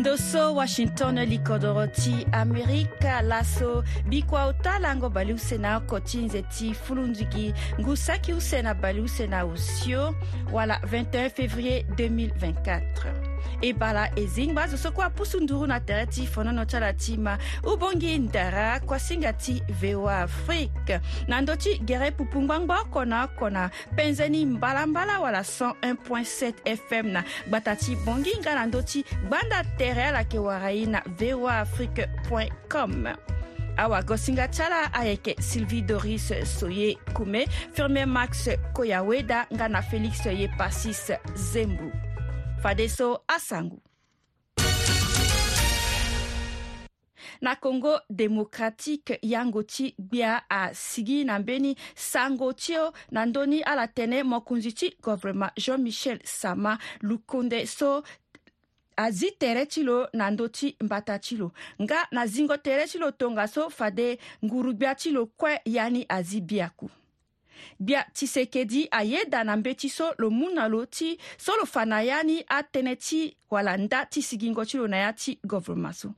ndoso washington likodoro ti amerika laso bikua otalango bali use na oko ti nze ti fulunziki ngu saki use na bali use na osio wala 21 février 2024 e bala e zingba zo so kua pusu nduru na tere ti fonono tyala ti ma ubongi ndara kua singa ti voa afrique na ndö ti gere pupungbangba oko na oko na penzeni mbalambala wala 101.7 fm na gbata ti bongi nga na ndö ti gbanda tere ala yeke wara ye na voa afrique com awagosinga ti ala ayeke sylvie doris so ye kume fermier max koyaweda nga na félix ye pasis zembu fadeso asango na congo démocratique yango ti gbia asigi na mbeni sango ti o na ndöni ala tënë mokunzi ti gouvernement jean michel sama lukunde so azi tere ti lo na ndö ti mbata ti lo nga na zingo tere ti lo tongaso fade ngurugbia ti lo kue yani azi biaku gbia tisekedi ayeda na mbe ti so lo mu na lo ti so lo fa na ya ni atënë ti walanda ti sigingo ti lo na ya ti govrema so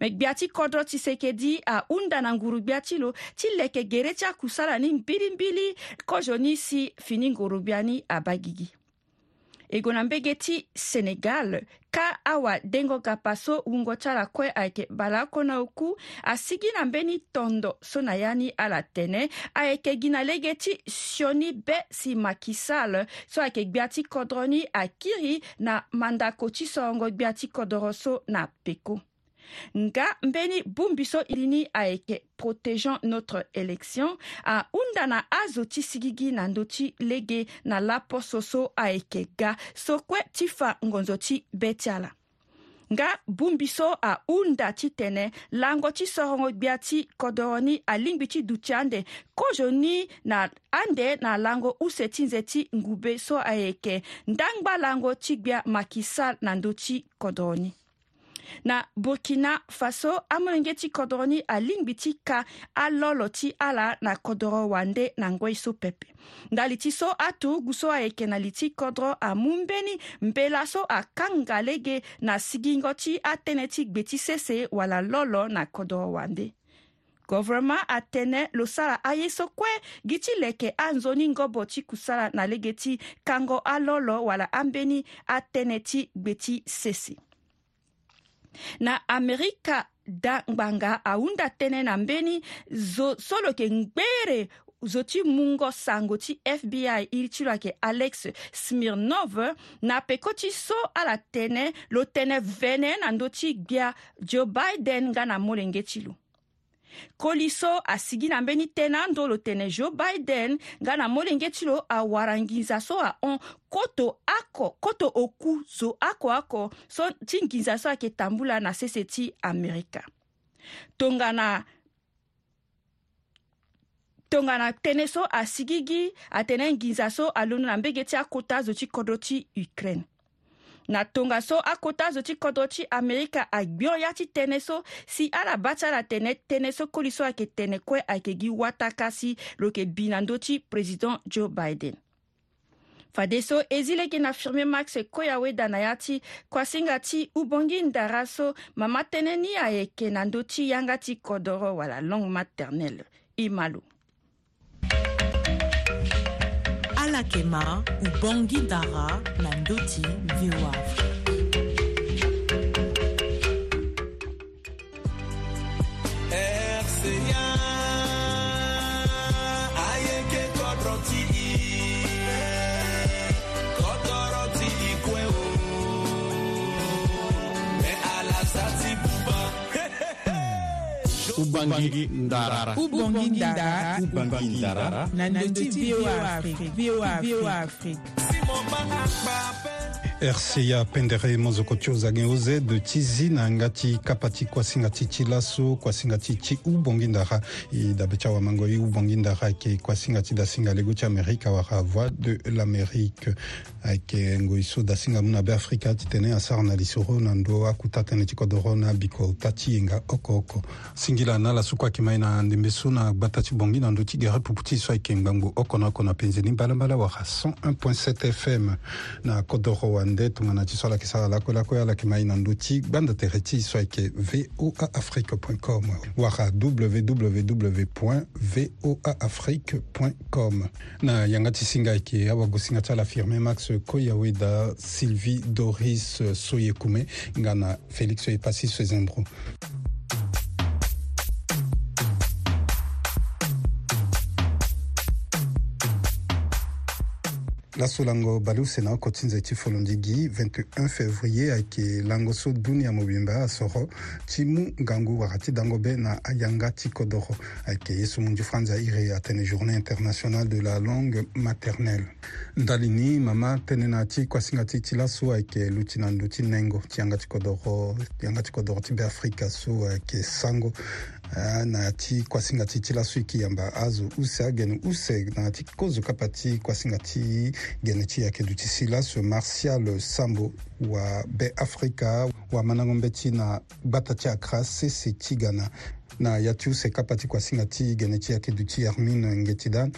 me gbia ti kodro tisekedi ahunda na nguru gbia ti lo ti leke gere ti akusala ni mbilimbili kozo ni si fini nguru gbia ni abagigi e gue na mbege ti senegal ka awadengo kapa so hungo ti ala kue ayeke bala oko na oku asigi na mbeni tondo so na ya ni ala tene ayeke gi na lege ti sioni be si maki sall so ayeke gbia ti kodro ni akiri na mandako ti sorongo gbia ti kodro so na peko nga mbeni bun biso ilini ayeke protégeant notre élection ahunda na azo ti sigi gi na ndö ti lege na laposo so ayeke ga so kue ti fa ngonzo ti be ti ala nga bun biso ahunda ti tene lango ti sorongo gbia ti kodro ni alingbi ti duti ande kozo ni na ande na lango use ti nze ti so ayeke ndangba lango ti gbia maki na ndö ti kodro ni na burkina faso amolenge ti kodro ni alingbi ti ka alolo ti ala na kodro wande na ngoi so pepe nda li ti so atugu so ayeke na li ti kodro amu mbeni mbela so akanga lege na sigingo ti atënë ti gbe ti sese wala lolo na kodro wande gouvernement atënë lo sara aye so kue gi ti leke anzoni ngobo ti kusala na lege ti kango alolo wala ambeni atënë ti gbe ti sese na amerika dangbanga ahunda tënë na mbeni zo so lo yeke ngbere zo ti mungo sango ti fbi iri ti lo yeke alex smirnov na peko ti so ala tënë lo tënë vënë na ndö ti gbia joe biden nga na molenge ti lo koliso asigi na mbeni te na andolo tene joe biden nga na molenge ti lo awara so ahon koto oko koto oku zo akoako so ti nginza so ayeke tambula na sese ti amerika tongana tongana tënë so asigi gi atene nginza so alonu na mbege ti akota zo ti kodro ti ukraine na tongaso akota zo ti kodro ti amerika agbio ya ti tënë so si ala ba ti ala tene tënë so koli so ayeke tene kue ayeke gi wataka si lo yeke bi na ndö ti président joe biden fade so e zi lege na firmé max koya weda na ya ti kuasinga ti ubongi ndara so mama tënë ni ayeke na ndö ti yanga ti kodro wala langue maternelle e ma lo malakema ubongi dara na ndoti voa Ubangi Ndara, Ubangi Ndara, Ubangi Ndara, Nando TV VOA Afrique, VOA Afrique. rca pendere mozoko ti ozangi ozedu ti zi na nga ti kapa ti kuasinga ti ti laso kuasinga ti ti ubongi ndara e dabe ti awamango e ubongi ndara ayeke kuasinga ti dasinga lego ti amérika awara voix de l'amérique ayeke ngoi so dasinga mu na be afrika titene asara na lisoro na ndö akuta tënë ti kodro na abiko ta ti yenga oko oko singila na laso kue ayeke mai na ndembe so na gba ta ti bongi na ndö ti gere pupu ti so ayeke ngbangu oko na oko na penzeni mbalambala wara 101.7 fm na kodro wana nde tongana ti so ala yeke sara lakue-lakue ala yeke ma e na ndö ti gbanda tere ti so ayeke voa afrique com wara www voa afrique com na yanga ti singa ayeke awagosinga ti ala firmé max koya weda sylvie doris soyekume nga na félix oye pasi sezembro laso lango balu sena okoti nze ti folongi gi 21 février ayeke lango so duni ya mobimba asoro ti mu ngangu wakati dango be na ayanga ti kodro ayeke ye so mu nzufra nzia iri atene journée internationale de la langue maternelle ndali ni mama tënë na ti kuasinga ti ti laso ayeke luti na ndö ti nengo ti yanga ti kodro yanga ti kodro ti be afrika so ayeke sango Ah, na ti kuasinga ti ti laso e yeke yamba azo use agene use na ti kozoka pa ti kuasinga ti gene ti yeke duti si laso martial sambo wabeafrika wamanango mbe ti na gbata ti accra sese ti ga na na ya ti use kapa ti kuasinga ti gene ti yeke duti hermine nge ti dan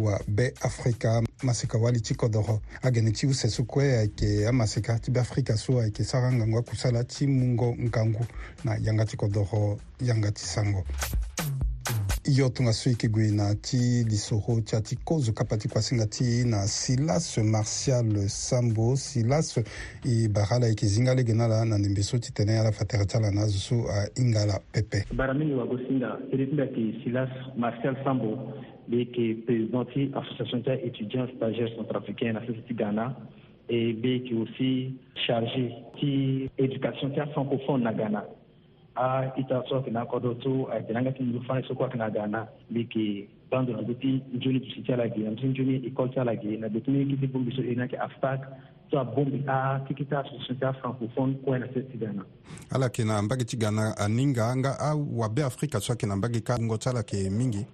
wa bɛɛ afirika masika wali ci kɔdɔgɔ a gɛnɛ ciw sɛsu kue ayeke amasika ti be afirika so ayeke sara ngangu akusala ti mungo nkangu na yanga ti kɔdɔgɔ yanga ti sango yo tonga so yeke gue na ti lisoro ti ya ti kozo kapa ti kuasinga ti na silas martial sambo silas e bara la yeke zinga lege na ala na ndembe so titene ala fa tere ti ala na azo so ahinga ala pepe bara mingi wago singa tere ti mbi ayeke silas martial sambo mbi yeke président ti association ti aétudiant stagiaire centrafricain na sese ti ghana e mbi yeke aussi chargé ti éducation ti afrancophone na ghana a uh, ita so kina kodo to a uh, kina ga kin fa so kwa kina gana liki bando na guti njuni tu sichala gi na njuni ikolcha la gi na guti ki ti bumbi so ina ke afak to a bumbi a tikita so sita uh, francophone ko na se ti tigana ala kina mbagi gana aninga nga a wa be afrika so kina mbagi ka ngo chala ke mingi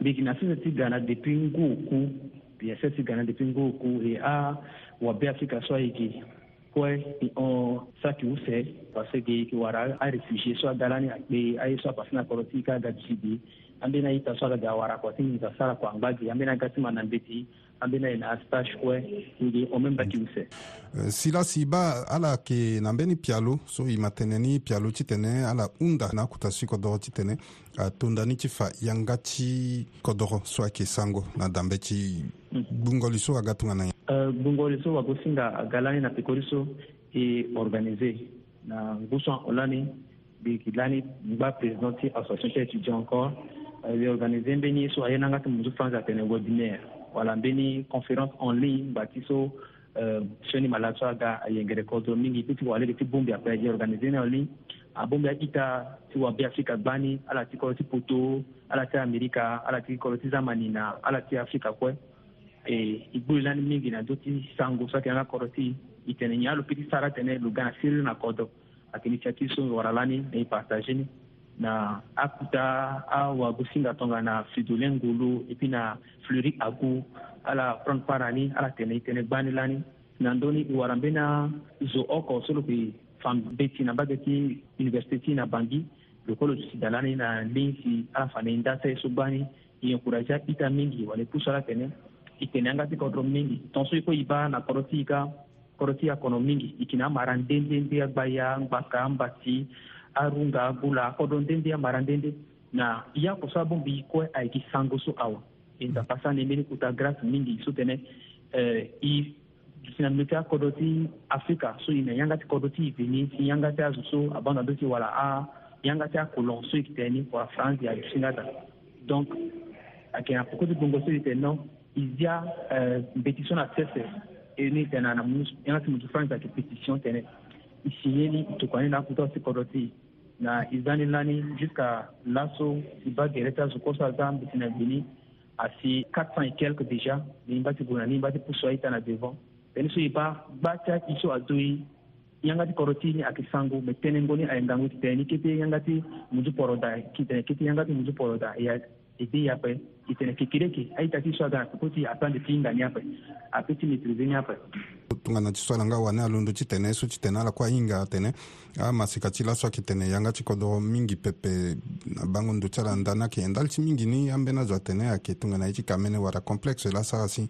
liki na sisi tigana depuis ku bien se tigana depuis ku e a wa be afrika so ki kue e ɔn satiw fɛ parce que wara a refugie so a dalani a kpe a ye so a pasina kɔrɔ ti ka gabisi bi an bena i ta so a la ga wara kua ti ɲinita sara kua an gba gi an bena gati ma nan be ti an bena i na stage kue nge o même batiw fɛ euh, sila siba ala ke na mbeni pialo so i matene ni pialo ti tene ala hunda na akuta si kodoro ti tene atondani ti fa yanga ti kodoro so ayeke sango na dambe ti gbungo liso aga tongana ye gbungo euh, liso wago singa aga lani na peko liso e organise na nguso ahoko lani mbi yeke lani ngba président ti association ti étudiant encore e euh, organise mbeni so aye na nga ti mu so frange atene webinaire wala mbeni conférence en ligne euh, ngba ti so so ni mala so aga ayengere kodro mingi ti ti wala yeke ti bongbi ape aye organise ni en ligne abongbi aita ti wabe afrika gba ni ala ti kolo ti poto ala ti amerika ala ti kolo ti zamani na ala ti afrika kue e eh, igbulila ni mingi na doti sango so tene na kɔrɔti i tene ɲi alo piti sara tene lugana siri na kɔdɔ akini caki so waralani na i ni na akuta awagu singa tonga na fidole ngolu puis na fleuri agu ala prendre part ani ala tene i tene lani na ndöni i wara mbe na zo oko so lo yeke fan be ti na mbage ti université ti na bangi lokolo si dalani na lin si ala fa na e nda so e so gbani e encouragé mingi wala e pusu ala tene ikene an ka se ka dɔrɔn mingi tonso i ko i ba na kɔrɔsi i ka kɔrɔsi ya kɔnɔ mingi ikene an mara ndendende agba ya ngbaka ngbati arunga agula akɔdɔ ndende amara ndende na i y'a kɔsɔ abon bi i kɔ ayiki sango so awa enta pasane mbeni kuta grâce mingi so tene i sinambe ti akodo ti afrika so e na yanga ti kodo ti e veni si yanga ti azo so abanda dö ti wala ayanga ti akolon so e yeke tene ni kua france e ayeke singa ta donc ayeke na poko ti gbongo so e yeke tene non izya mpetition na tsese inoite na inati mutu fulani zake petition tene isinyeni itukwane nakuta sikoroti na izani lani jusqu'à laso iba gere ti azo koso aza mbeti na bini asi 400 et quelque déjà bini ba ti guna ni ba ti puso aita na devant tënë so e ba gba ti aki so azo e yanga ti koro ti ni ayeke sango me tënë ngoni ayengangu titene ni kete yanga ti mutu poroda kitene kete yanga ti mutu poroda e epi yape itene kekereke aita ah, ti so aga apepo ti aprendre ti hinga ni ape apeut ti maîtrise ni ape tongana ti so ala nga wani alondo ti tene so ti tene ala kuâ hinga atene amasika ah, ti laso ayeke tene yanga ti kodro mingi pepe na bango ndo ti ala nda ni ayeke ndali ti mingi ni ambeni azo atene ayeke tongana ye ti ka mene wara complexe laso aga si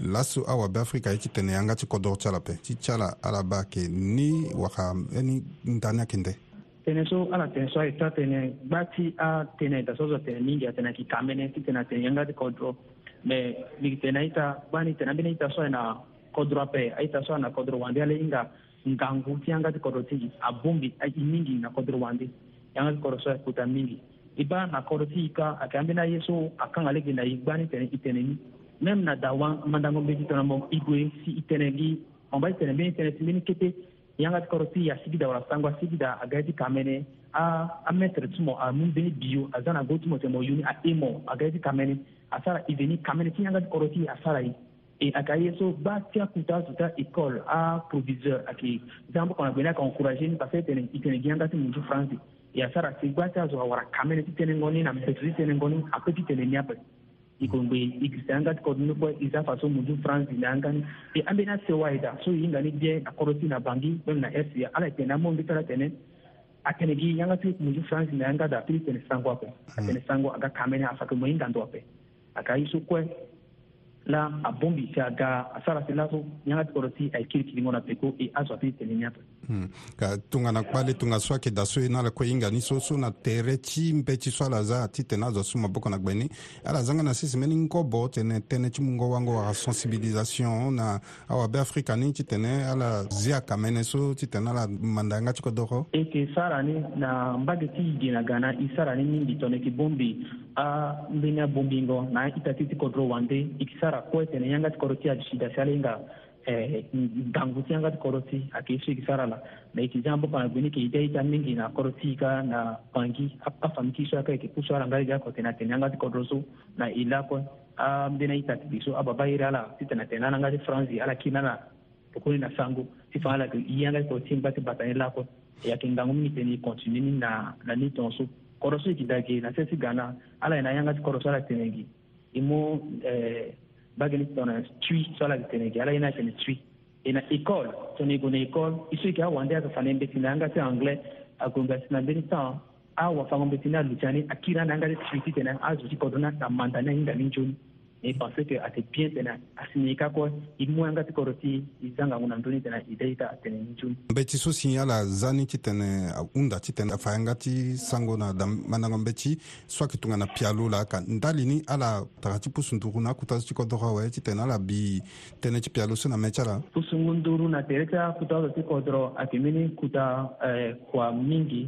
laso awabe afrika ye ti tene yanga ti kodro ti ala ape ti ti ala ala ba ayeke ni waka ani nda ni ayeke nde tene so ala tene so ayi ta tene gbati a tene dasozo tene mingi atene kikamene ti tene atene yanga ti kodro me migi tene aita gbani tene ambeni aita so ayina kodro ape aita so na kodro wandi ala inga ngangu ti yanga ti kodro ti abongi i mingi na kodro wandi yanga ti kodro so ayi kuta mingi i ba na kodro ti yika ayeke ambeni aye so akanga lege na e tene i tene ni même na dawa mandango mbeni ti tongana mo i gue si i tene gi on ba i tene mbeni tene ti mbeni kete yãngd korti ya sigda wala sãngwa sigda a gaidi kamene a a metre tɩmo a mumbeni bio a zãna go tɩmo tɩ mo yuni a emo a gaidi kamene a sara iveni kamene tɩ yãngd korti a sara ye e a ka ye so ba tɩ a kuta zuta école a proviseur a ke zãmb kõna gbene a ka encouragé ni parce tene itene gẽanga tɩ munju france e a sara tɩ gba tɩ a zo a wara kamene tɩ tene ngõ ni na mpetri tɩ tene ngõ ni a pe tɩ tene niape ikombe anga ti koduni kue i za faso munzu france na yanga ni e an bena sewa ye da so yinga ni bie akɔrɔsi na bangi kwenye na est ya ala tene mo mbita la tene atene gi yanga ti munzu france na yanga da pili tene sango ape atene hmm. sango aga kamene afake mo yinga ndo ape aka iso kue la abombisa ga asarasi laso ñagati oroti ay kirikiriŋo la peko e asoati tene ñata hmm. ka tungana kpali tunga swa ke da so e na la kue yinga ni so so na tere ti mpe ti so ala za ti tene azo so maboko na gbeni ala zanga na sisi meni ngobo tene tënë ti mu ngo wango wara sensibilisation na awabe afrika ni ti tene ala zia ka mene so ti tene ala manda yanga ti kodoko e yeke sara ni na mbage ti yigi na ga na e sara ni mingi tongana yeke bombi ambeni abombi ngo na ita ti ti kodro wande e yeke sara sara kwete ne yangati koroti a sida salinga danguti yangati koroti a ke sugi sara la mais étudiant bo pana gbini ke ida ita mingi na koroti ka na pangi a fami ki so aka yeke puso ala ngai ga kote na tene yangati kodro so na e lakue ambeni aita ti biso ababa iri ala ti tene tene ala ngati fransi ala kini ala tokoni na sango ti fa ala yeke yanga yangati koroti ngba ti bata ni lakue e yeke ngangu mingi tene e continue ni na na ni tongaso kodro so e yeke da ge na se si ga na ala e yanga ti so ala tene gi e eh, mû bagani tunatwi swala litenege ala ina kene twi ina école toni gune école isu ke awande aka fane mbeti na anga te anglais agunga sina mbeni tan awa fango mbeti na lutani akira na anga te twi tena azuti kodona tamanda na inga minjuni mi pensé que ate bien tene asini i ka kɔ i moyanga ti kɔrɔ ti i zangangu na ndöni tene i daita a tene ni juni mbe ti so si ala zani ti tene ahunda ti tene afa yanga ti sango na dan mandango mbe ti so ayeke tongana pia lo la ka ndali ni ala taga ti pusu nduru na akuta so ti kodro awe ti tene ala bi tënë ti pia lo so na mê ti ala pusu ngu nduru na tere ti akuta so ti kodro ayeke mbeni kuta eh, kua mingi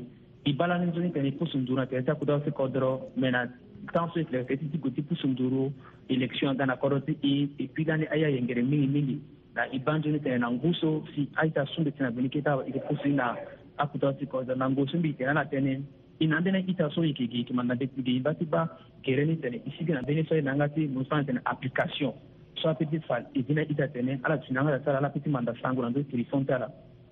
i bala ni nzoni tene i pusu nduru na tere ti akuta so ti kodro me na tant so yekilaka ti ti gue ti pusunduru élection ga na kodro ti e e puis lani aya yengere mingi mingi na e banzoni tene na ngu so si aita sunbe tene na bini kê ti ayeke pusu ni na akuta ti kodro na ngu so mbi tene na tënë e na ambeni ita so yeke ge yeke ma na yeke ge ba ti ba gere ni tene e sigi na mbeni so aye na nga ti mu sani tene application so apeut ti fa e bi na ita tene ala tene anga ta sara ala peut ti manda sango na ndö téléphone ti ala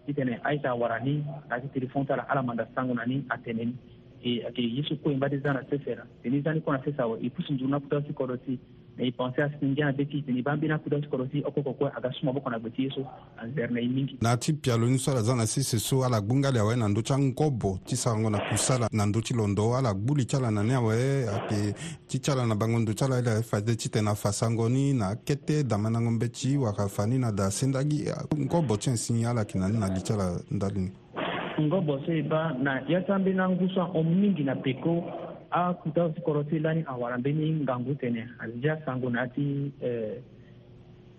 ti tene aita awara ni na ti téléphone ti ala ala manda sango na ni atene ni e ake yesu ko imba deza na sesera tene zani ko na sesa wa ipusi e nzuru na kuta si koro si na ipanse asi ngia na beti tene bambi na kuta si koro si oko koko aga suma boko na beti yesu anzerne imingi na ti pialo ni sara zana si seso ala gbungali awe na ndo ti angobo ti sarango na kusala na ndo ti londo ala gbuli e, ti ala na ni awe ayeke ti ti ala na bango ndo ti ala ele aye fade ti tene afa sango ni na akete dama na ngo mbeti waka fa ni na da sendagi ngobo ti ansi ala yeke na ni na li ti ala ndali ni kungobosoyeba na ya sambe na nguso omingi na peko akuta so kɔrɔ so lani awara mbeni ngangu tene azija sango na ti eh,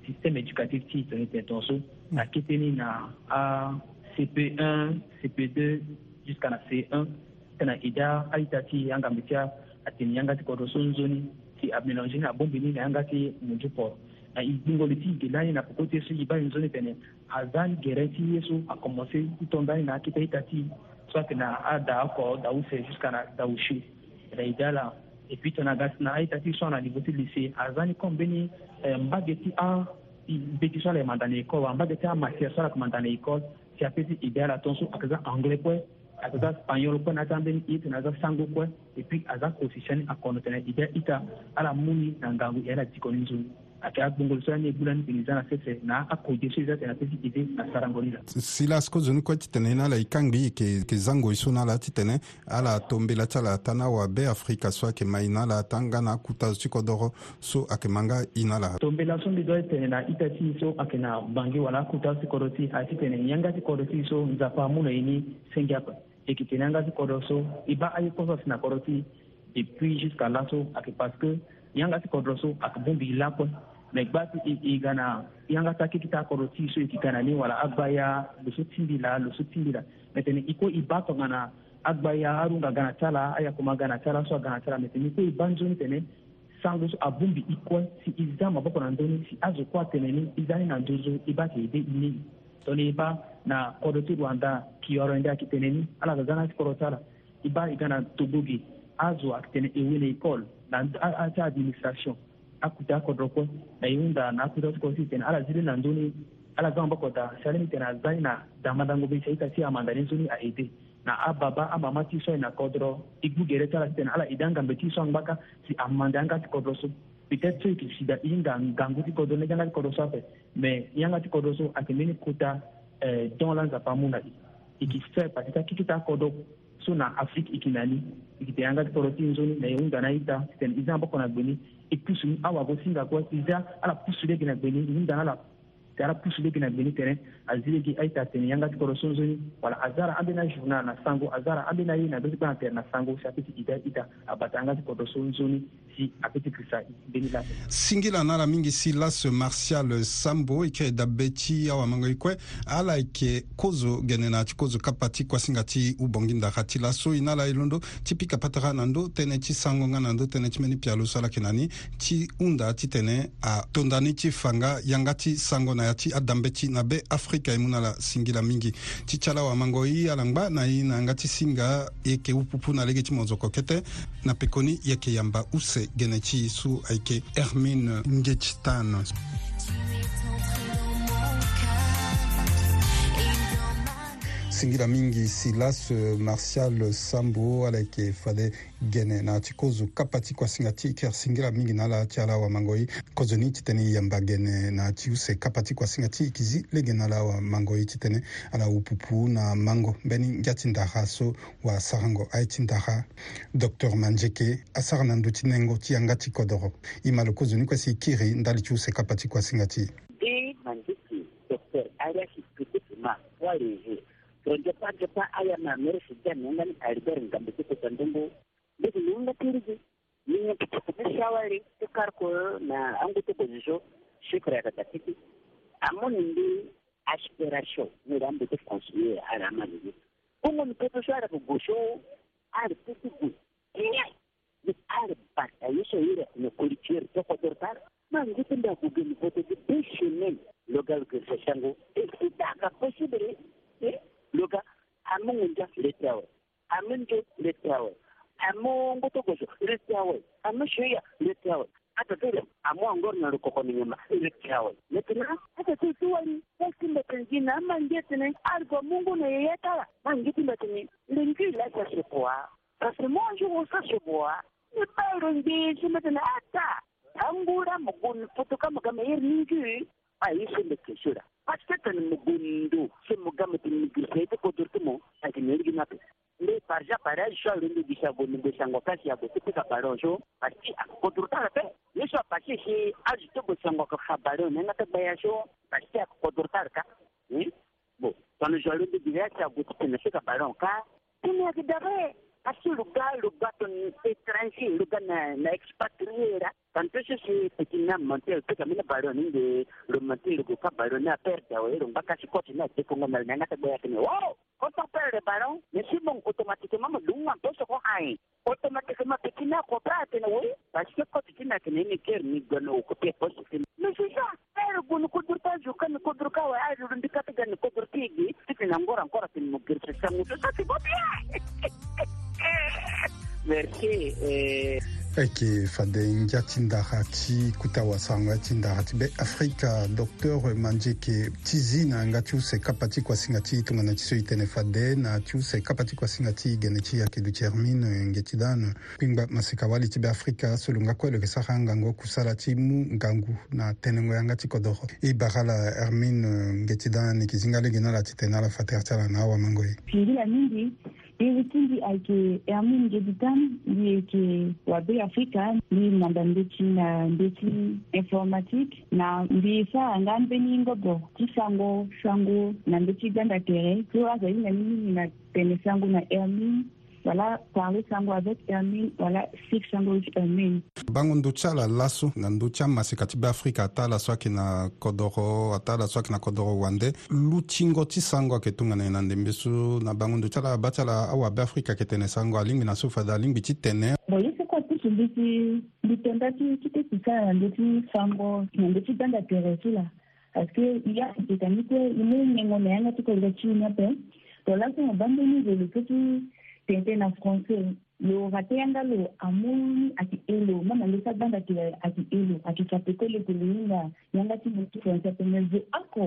système éducatif ti tene tene tonso na kiteni na a cp1 cp2 jusqu'à na c1 tena ida aita ti angambi ti atene yanga ti kɔrɔ so nzoni ti amélange ni abombini na yanga ti munju port Ah, igingolitigi lani na pokote yesu yiba nzoni tene azan gerenti yesu akomose utondani na akita itati soit na ada ako dause jusqu'à na daushi na idala et puis tena ga na aitati euh, so na niveau ti lycée azani kombeni mbage ti ambe ti so ala yeke manda na école wa mbage ti amatière so ala yeke manda na école ti apeut ti idéal atonso ayeke za anglais kue ayeke za spagnol kue na aza ambeni ye tene aza sango kue et puis aza kosisiani akono tene idéal ita ala mu ni na ngangu e ala diko ni nzoni ayeke agbongo so ani e gbula ni mini za na sese na akodi so e za tene apesi ti ti asarangoni la si laso kozoni kue titene ni ala e kangbi yeke yeke zango e so ni ala titene ala atombela ti ala ata ni awabe afrika so ayeke ma e ni ala ata nga na akuta so ti kodro so ayeke ma nga e ni ala tombela so mbi zo tene na ita ti so ayeke na bange wala akuta so ti kodro ti atitene nyanga ti kodro ti so nzapa amû na e ni sengi ape e yeke tene anga ti kodro so e ba aye poso asi na kodro ti depuis jusqu'à là so ayeke parce que yanga ti kodro so ayeke bongbi e lakue mɛgbati igana yanga taki kita kɔrɔ tiso ikikana ni wala agbaya lusu tindi la lusu tindi iko iba tɔgana agbaya harunga gana tala aya kuma gana tala so gana tala mɛtɛni ko ibanzoni tɛnɛ sango so abumbi iko si iza maboko na ndoni si azo kwa tɛnɛni izani na ndozo iba ke ibe inei tɔni iba na kɔdɔ ti rwanda kiyɔrɔ ndi akitɛnɛni ala ka gana kɔrɔ tala iba igana togoge azo aki akitɛnɛ ewele ekɔl na ati administration akuta kodroko na yunda na akuta ko si ten ala zili na nduni ala zan bako da salimi ten a zani na damadango be sai ta si amanda ni nzuni a ede na ababa amama ti so na kodro igu gere tala si ten ala idanga mbe ti so ngbaka si amanda anga ti kodro so peut-être so yeke sida i ngangu ti kodro ne anga ti kodro so ape me yanga ti kodro so ayeke mbeni kuta eh, don lanza pa muna na i e yeke fe parce que akiki ti akodro so na afrique e yeke na ni e anga ti kodro ti nzoni na yunda na ita si tene e za na gbeni epusu awa kosinga ko eza ala pusu lege na beni ni dana la tara pusu lege na beni terrain aziligi aita tene yanga ti koro sonzoni wala azara ambena jour na na sango azara ambena ye na mbeni kpana tere na sango si apeut ida ita abata yanga ti kodro sonzoni si apeut krista mbeni laso singi la na ala mingi si laso martial sambo e yeke dabe ti awamango e kue ala yeke kozo gene na ti kozo kapa ti kuasinga ti ubongi ndaka ti laso e na ala e londo ti pika patara na ndö tënë ti sango nga na ndö tënë ti mbeni pia lo so ala yeke na ni ti hunda titene atondani ti fanga yanga ti sango na ya ti adambe ti na be afri afrika e mû na la singila mingi ti ti ala wamango ye ala ngba na ye na yanga ti singa ye yeke upupu na lege ti monzoko kete na pekoni yeke yamba use gene ti ye so ayeke hermine ngetch tan tisingira mingi silas euh, martial sambo ala yeke fade gene na ti kozo kapa ti kuasinga ti kia singira mingi na ala ti ala awamangoi kozo ni titene yamba gene na ti use kapa ti kuasinga ti yeke zi lege na ala awamangoi titene ala upupu na mango mbeni ngia ti ndara so wasarango aye ti ndara docteur manjeke asara na ndö ti nengo ti yanga ti kodro e ma lo kozo ni kuasi e kiri ndali ti use kapa ti kuasinga ti e manjeke docteur ariaki petetema walehe Frenjepan, bon, frenjepan, aya man meres, gen moun nan alber ngan bete pe pandembo, bete moun natirize. Moun nan pete pe chawali, te karkou, nan an bete pe zizou, chikre katakiti. Amoun moun de aspirasyon, moun nan bete fansiye, an amalize. Moun moun peto chou, an apou gosho ou. bosengokasi ya bosipika balonjo basi akukodurukaka te yesu apasisi azi te bosengoka fa baleo nena te gbayasio basi te akukodurukaka hmm? bo tonozwali ndi direasi ya bosipika nasika balon ka tini yakidare Asi luga, luga ton ekstransi, luga nan ekspatriera. Tanpe se se pekin nan mantel, peka min nan baron, in de, lume mantel, lube ka baron, nan aperte, woye, lume bakansi koti nan, peko ngomel, nanate boya kene. Wow! Koto perde, baron? Men si bonk otomatikeman, lume anposo kohay. Otomatikeman pekin nan kopra, kene, woye. Asi se koti kinakene, nike rinigwano, kote poso kene. Men si jan, peri gouni kodur tajou, kani kodur kawa, ari rinbika pegani kodur tigi, peke nan gora ankora teni moukir perché eh, ayeke fade ngia ti ndara ti kutawasango ti ndara ti be afrika docteur mandieke ti zi na nga ti use kapa ti kuasinga ti tongana ti so e tënë fade na ti use kapa ti kuasinga ti gene ti yeke duti hermine nge ti dane kpingba maseka wali ti be afrika so lo nga kue lo yeke sara ngangu kusala ti mu ngangu na tënëngo yanga ti kodro e bara la hermine nge ti dane yeke zinga lege ni ala ti tene ala fatere ti ala na awamango ye ewitindi ayeke eh, amû nge bi dam mbi yeke wabe afrika mbi nanda ndeti na ndeti informatique na mbi sara nga ambeni ngobo ti sango sango na ndeti ganda tere so azali na mingi na tene sango na hermine wala parle sango avec un mille wala sik sango wit un mille bango ndö ti ala laso na ndö ti amasika ti beafrika ata ala so ayeke na kodro ata ala so ayeke na kodro wande lu tingo ti sango ayeke tongana e na ndembe so na bango ndö ti ala ba ti ala awabeafrika ayeke tene sango alingbi na so fada alingbi ti tene bon ye so kue ti mbi ti mbi tenda ti ti ti si sara na ndö ti sango na ndö ti danga tere ti la parce que ya yeke ka ni kue ye mû ngengo na yanga ti kodro ti ni ape to laso na bambeni velo so ti tente na français lo vatenga lo amuni ati elo mama lesabanga tila ati elo akikapekole kuleinga yanga timutu français penyezo ako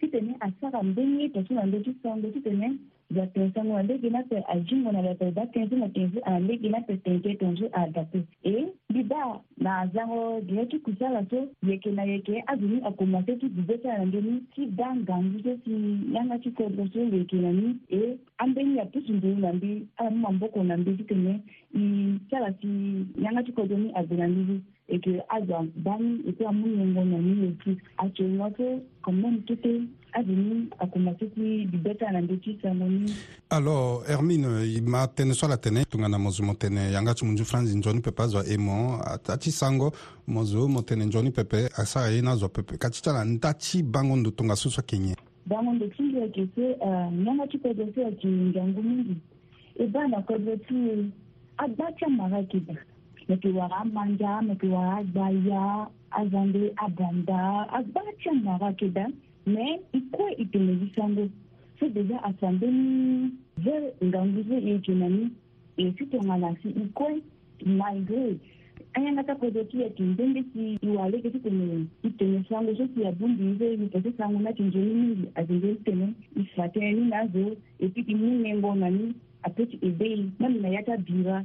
titene asara mbeni tasuna ndo tisongo titene vyatensangu alege nape ajingo na vyape vatenzi ah, na tenzi alege nape tenze tonzo ah, adapte e liba na azango dire ti kusala so yeke na yeke azoni akomase ti bibe ti ala ndeni ti da ngangu so si yanga ti kodro so yeke na ni e ambeni apusu nduru na mbi ala ah, mu mamboko na mbi ti tene i ti ala si yanga ti kodro ni ague na mbi ti eke aza bani eke amunyengo na miyetu acenga ke quand même tete azini akoma ti ti bibeta na ndö ti sango ni alors hermine i ma tënë so ala tene tongana mo zo mo tene yanga ti munzu franzi nzoni pepe azo e mo ti sango mo zo mo tene nzoni pepe asara ye na azo pepe ka ti ti ala nda ti bango ndo tongaso so kenye bango ndo ti nzi ayeke so nyanga ti kodro ti ayeke ngiangu mingi e ba na kodro ti agba ti amara yeke da me yeke wara amanga me yeke wara agbaya aza nde abanda agbara ti anga kake da me e kue e tene ti sango so deja asambeni ve ngangu so e yeke na ni e si tongana si e kue malgré anyanga ti akodro ti yeke ndenge ti e wara lege ti tene e tene sango so ti abungbi so mi pese sango ni ayeke nzoni mingi ayeke nzoni tene e fa tënë ni na azo e puis e mu nengo na ni apeut ti e bei même na ya ti abira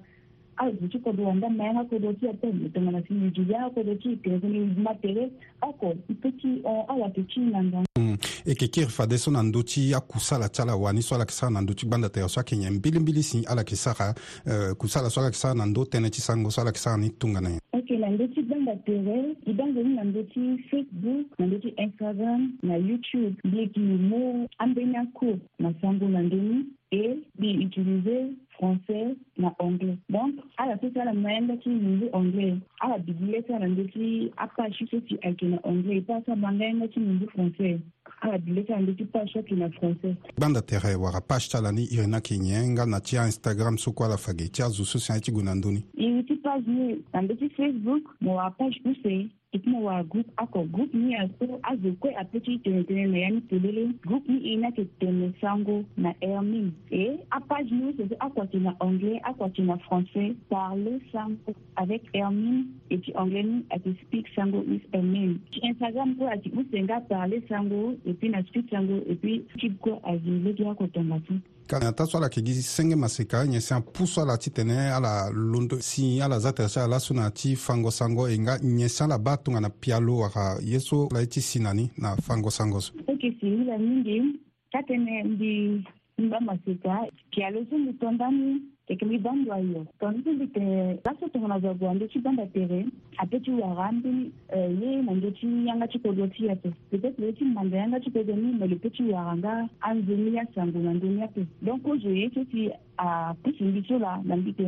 avuci kodo wanda mayanga kodo ti ape mitongana si mijulia kodo ti tere kuni matere ako ipeti awate ti nanga e yeke kiri fa dê so na ndö ti akusala ti ala wani so ala yeke sara na ndö ti gbanda tere so ayeke nyen mbilimbili si ala yeke sara uh, kusala so ala yeke sara na ndö tënë ti sango so ala yeke sara ni tongana nyen ok na ndö ti gbanda tere e dange ni na ndö ti facebook na ndö ti instagram na youtube mbi yeke mû ambeni akue na sango na ndöni e mbi e utilize français na anglais donc ala so ti ala na yanga ti mingi anglais ala bigi lê ti ala ndö ti apage so si ayeke na anglais e paa so abanga yanga ti mingi français abile kan leki pasha kina français gbanda tere wara page ti ala ni iri na yeke nyen nga na ti instagram so kue ala fage ti azo so si aye ti gue na ndöni iri ti page ni na ndö ti facebook mo wara page use i kuma wa group akɔ group ni y'a so azo koe apeti tɛnɛtɛnɛ na yani pelele group ni i na ke tɛmɛ sango na hermin e a page ni soso akwati na anglais akwati na français parle sango avec hermin et puis anglais ni ati speak sango with hermin ti instagram kue ati u senga parle sango et puis na speak sango et puis kip kue azi lege akɔ tɔngati kata so ala yeke gi senge maseka e nyen si apuso ala ti tene ala londo si ala za tere si ala laso na ti fangosango e nga nyen si ala ba tongana pia lo waka ye so la ye ti si na ni na fangosango so teke si hila mingi ta tene mbi mba maseka pia lo so mbi tondani teke ibandwa yo kanzindi te laso tongonazagua nde tshibanda tere ape tshiwara mbi ye nange tshinyanga tshikodo tshiape peutêtre tshimanda yanga tshikodo mimele pe tshiwara nga anzumi ya sangu na nduni ape donc ozo ye tshotsi apusi mbi tshiola na mbi te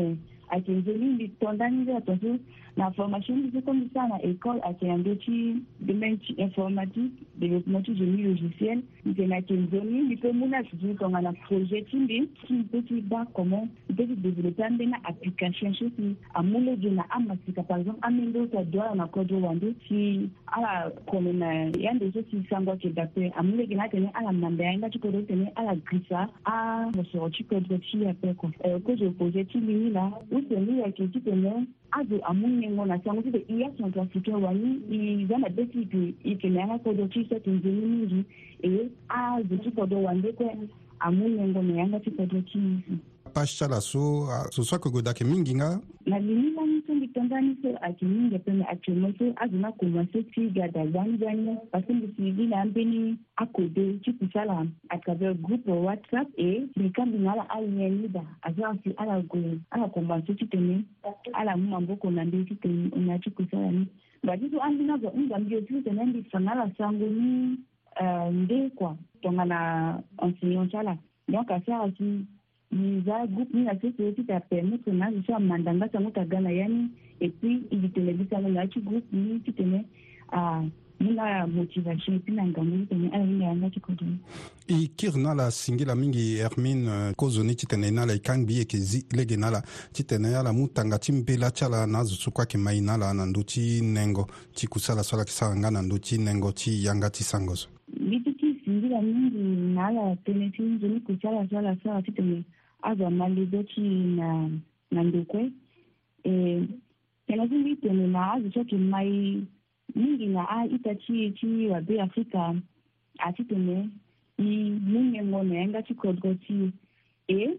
ayeke nzoni mbi tonda ni nzela tonso na formation mbi so kombisa na école ayeke na ndö ti domaine ti informatique développement ti génie logiciel nzene ayeke nzoni mbi peut mû na zibi tongana projet ti mbi ti mbi ti ba comment mbi ti développé ambeni application so si amû lege na amasika par exemple amendö so adö ala na kodro wande si ala kone na ya ndo so si sango ayeke dape amû lege na atene ala na mbea ye nga ti kodro tene ala grisa asoro ti kodro ti ape kua kozo projet ti lini la useni ayeke ti tene azo sango amunnengo nasangusize iyasantu afike wali iza na besi ifemeaka kodo chisa tinzeni mingi e azo tikodo wandekwe amunnengo neyanga tikodo chisa pasi ti ala so ah, so so ayeke gue dayeke mingi nga na lini lani so mbi tongaa ni so ayeke mingi ape na actuellement so azo na commencé ti ga da zanizani parce que mbi si bi na ambeni akode ti kutu ala à travers groupe whatsapp e mbi kambi na ala alien lida azo asi ala gue ala commencé ti tene ala mu maboko na mbeni ti tene na ti kutu ala ni nga ti so ambi na zo nzambi oti so tene ambi sanga ala sango ni nde kua tongana enseignant ti ala donc asi ala ti za groupe ni na sese ti ta permettre na azo so amanda nga sango ta ga na ya ni et puis igi tene bi sango na ya ti groupe ni ti tene ah, ni na ya motivation ti na ngangu ah, ti tene ala hinga yanga ti kodoni e kiri na ala singila mingi hermine kozo ni ti tene e na ala e kangbi yeke zi lege na ala ti tene ala mu tanga ti mbela ti ala na azo so kue ayeke mai na ala na ndö ti nengo ti kusala so ala yeke sara nga na ndö ti nengo ti yanga ti sango so mara nyingi nalala penesinzo ni kusalasala sawa titene aza malizo ti na na ndokue e, tene so mbi tene na azo so yeke mai mingi na aita ti ti wabe afrika ati tene i mungengo na yanga ti kodro ti e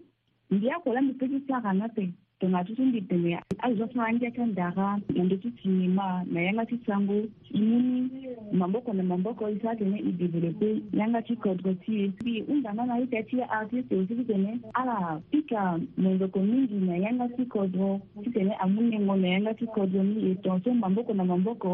mbi akolo ambi peut ti sara na ape donga tisindidhimira azvizofanandiaka ndaka nandotitsinima nayanga titsangu imuni mamboko namamboko isatene idevelope yanga tikodko tiye bi undama naita tiye artiste osikitene ala pika monzoko mingi nayanga tikodro titene amunengo nayanga tikodro ni eton so mamboko na mamboko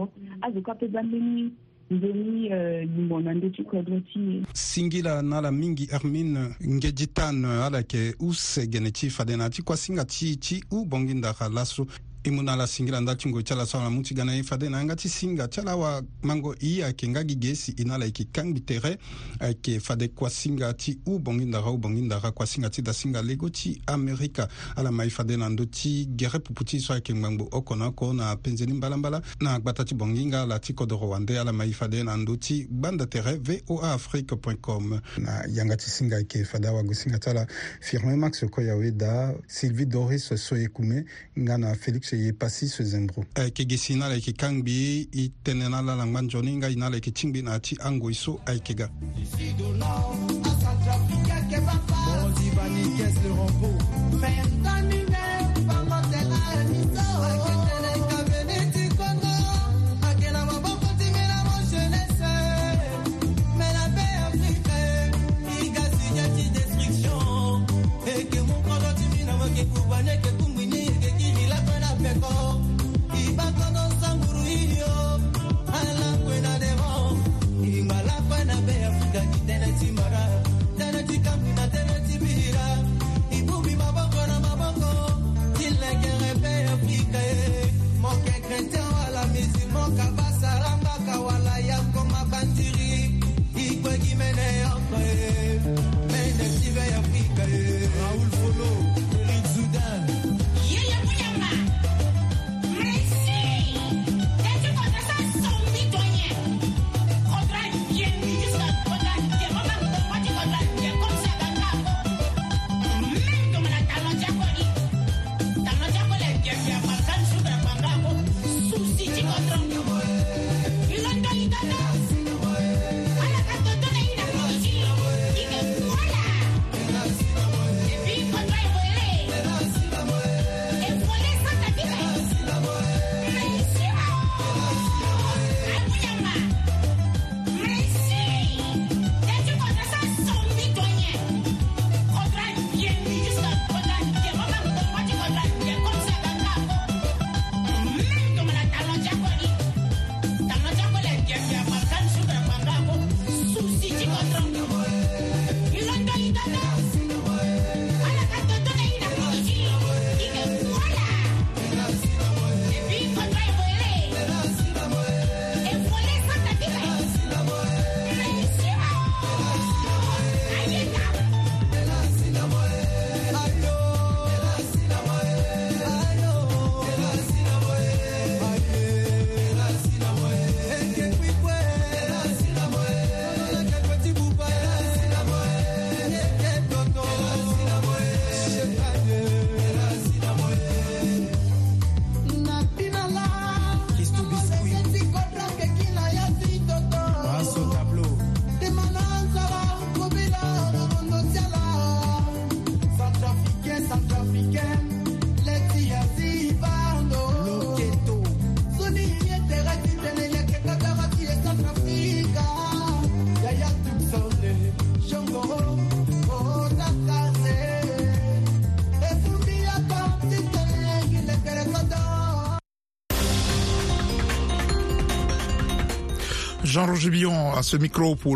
azokapeza mbini nzoni lingona ndö ti kodro ti singila na ala mingi hermine ngeji tane ala yeke use gene ti fa dena ti kuasinga ti ti ubongi ndaka laso i mu na ala singira nda tungo ti ala so ala mu ti ga na ye fade na yanga ti singa ti ala awamango i ayeke nga gi ge si e na ala yeke kangbi tere ayeke fade kuasinga ti ubongi ndara ubongi ndara kuasinga ti dasinga lego ti amerika ala ma e fade na ndö ti gere pupu ti so ayeke ngbangbu oko na oko na penzeni mbalambala na gbata ti bongi nga ala ti kodro wande ala ma e fade na ndö ti gbanda tere voa afrique point com na yanga ti singa ayeke fade awago singa ti ala firmin max koyawe da sylvie doris so e kume nga na félix se ye pasi so zembro ayeke eh, gi si ni ala yeke kangbi i tënë na ala na ngba nzoni nga e na ala yeke tingbi na yâ ti angoi so ayeke ga Bon, Georges à ce micro pour